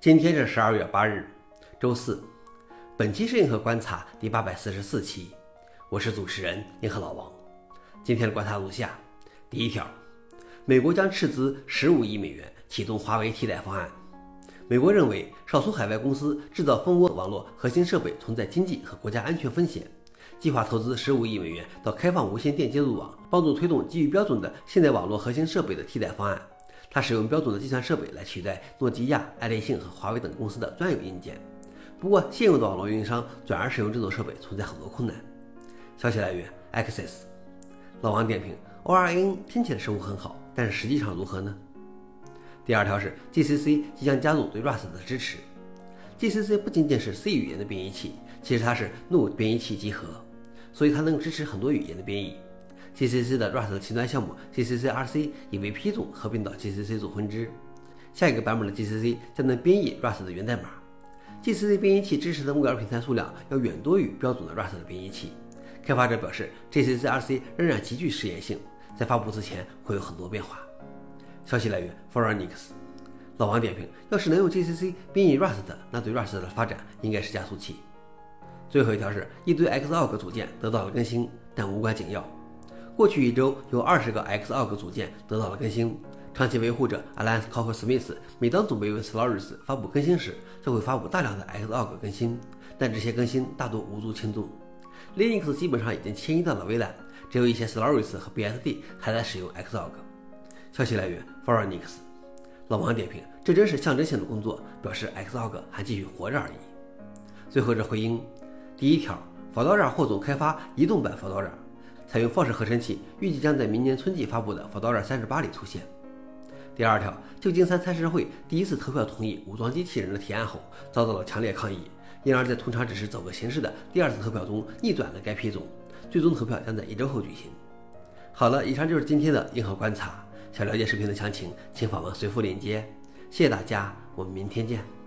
今天是十二月八日，周四。本期是银河观察第八百四十四期，我是主持人银河老王。今天的观察如下：第一条，美国将斥资十五亿美元启动华为替代方案。美国认为少数海外公司制造蜂窝网络核心设备存在经济和国家安全风险，计划投资十五亿美元到开放无线电接入网，帮助推动基于标准的现代网络核心设备的替代方案。它使用标准的计算设备来取代诺基亚、爱立信和华为等公司的专有硬件。不过，现有的网络运营商转而使用这种设备存在很多困难。消息来源：Access。老王点评：ORN 听起来似乎很好，但是实际上如何呢？第二条是 GCC 即将加入对 Rust 的支持。GCC 不仅仅是 C 语言的编译器，其实它是 Node 编译器集合，所以它能支持很多语言的编译。GCC 的 Rust 前端项目 GCC-RC 已被 P 总合并到 GCC 组分支，下一个版本的 GCC 将能编译 Rust 的源代码。GCC 编译器支持的目标平台数量要远多于标准的 Rust 的编译器。开发者表示，GCC-RC 仍然极具实验性，在发布之前会有很多变化。消息来源 f o r e n i x 老王点评：要是能用 GCC 编译 Rust，那对 Rust 的发展应该是加速器。最后一条是一堆 Xorg 组件得到了更新，但无关紧要。过去一周，有二十个 Xog 组件得到了更新。长期维护者 Alliance Cocker Smith 每当准备为 Solaris 发布更新时，就会发布大量的 Xog 更新，但这些更新大多无足轻重。Linux 基本上已经迁移到了微软，只有一些 Solaris 和 BSD 还在使用 Xog。消息来源 f o r e n i x 老王点评：这真是象征性的工作，表示 Xog 还继续活着而已。最后这回应：第一条，Fedora 霍总开发移动版 Fedora。采用放射合成器，预计将在明年春季发布的 Fedora 38里出现。第二条，旧金山参事会第一次投票同意武装机器人的提案后，遭到了强烈抗议，因而，在通常只是走个形式的第二次投票中逆转了该批准。最终投票将在一周后举行。好了，以上就是今天的硬核观察。想了解视频的详情，请访问随附链接。谢谢大家，我们明天见。